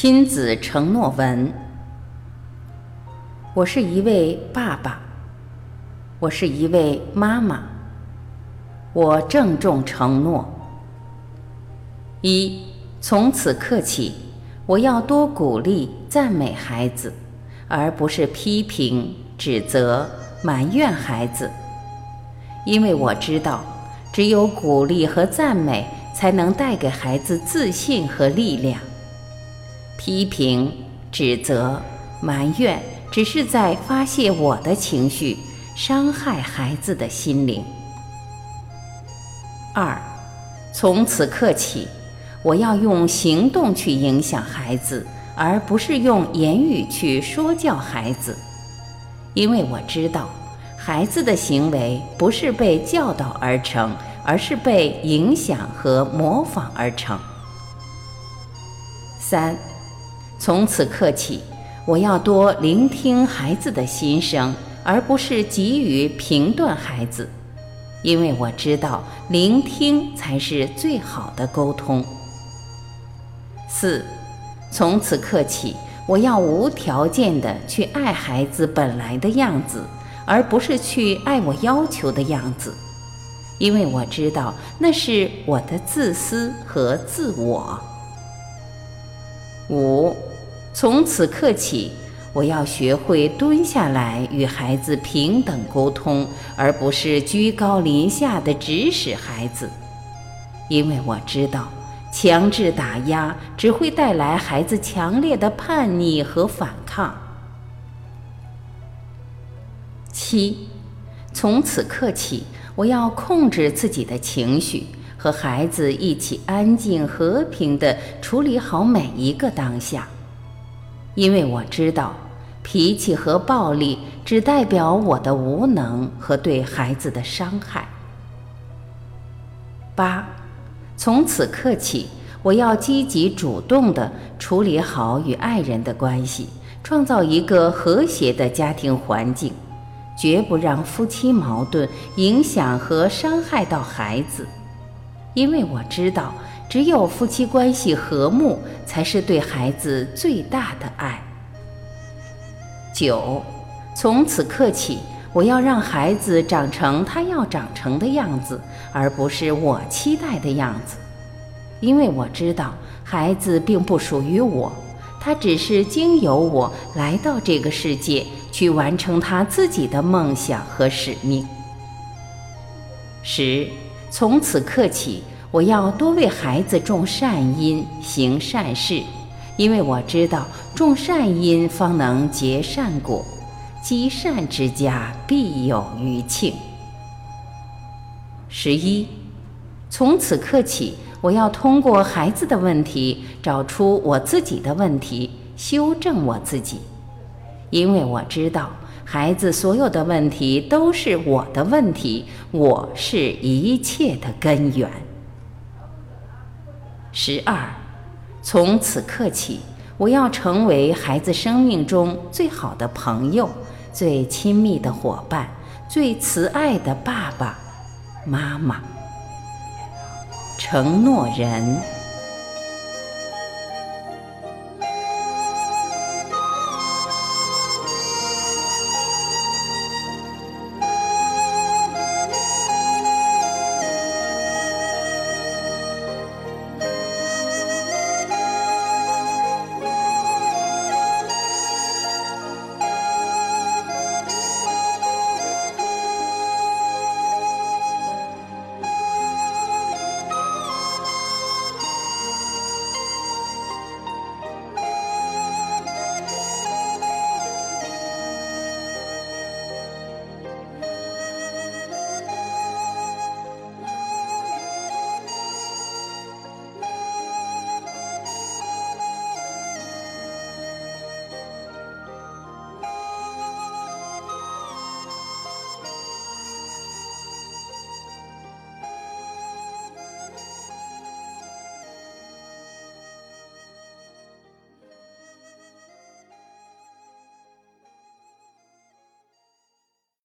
亲子承诺文。我是一位爸爸，我是一位妈妈。我郑重承诺：一，从此刻起，我要多鼓励、赞美孩子，而不是批评、指责、埋怨孩子，因为我知道，只有鼓励和赞美，才能带给孩子自信和力量。批评、指责、埋怨，只是在发泄我的情绪，伤害孩子的心灵。二，从此刻起，我要用行动去影响孩子，而不是用言语去说教孩子，因为我知道，孩子的行为不是被教导而成，而是被影响和模仿而成。三。从此刻起，我要多聆听孩子的心声，而不是急于评断孩子，因为我知道聆听才是最好的沟通。四，从此刻起，我要无条件的去爱孩子本来的样子，而不是去爱我要求的样子，因为我知道那是我的自私和自我。五。从此刻起，我要学会蹲下来与孩子平等沟通，而不是居高临下的指使孩子，因为我知道，强制打压只会带来孩子强烈的叛逆和反抗。七，从此刻起，我要控制自己的情绪，和孩子一起安静和平地处理好每一个当下。因为我知道，脾气和暴力只代表我的无能和对孩子的伤害。八，从此刻起，我要积极主动地处理好与爱人的关系，创造一个和谐的家庭环境，绝不让夫妻矛盾影响和伤害到孩子。因为我知道。只有夫妻关系和睦，才是对孩子最大的爱。九，从此刻起，我要让孩子长成他要长成的样子，而不是我期待的样子。因为我知道，孩子并不属于我，他只是经由我来到这个世界，去完成他自己的梦想和使命。十，从此刻起。我要多为孩子种善因，行善事，因为我知道种善因方能结善果，积善之家必有余庆。十一，从此刻起，我要通过孩子的问题找出我自己的问题，修正我自己，因为我知道孩子所有的问题都是我的问题，我是一切的根源。十二，从此刻起，我要成为孩子生命中最好的朋友、最亲密的伙伴、最慈爱的爸爸妈妈。承诺人。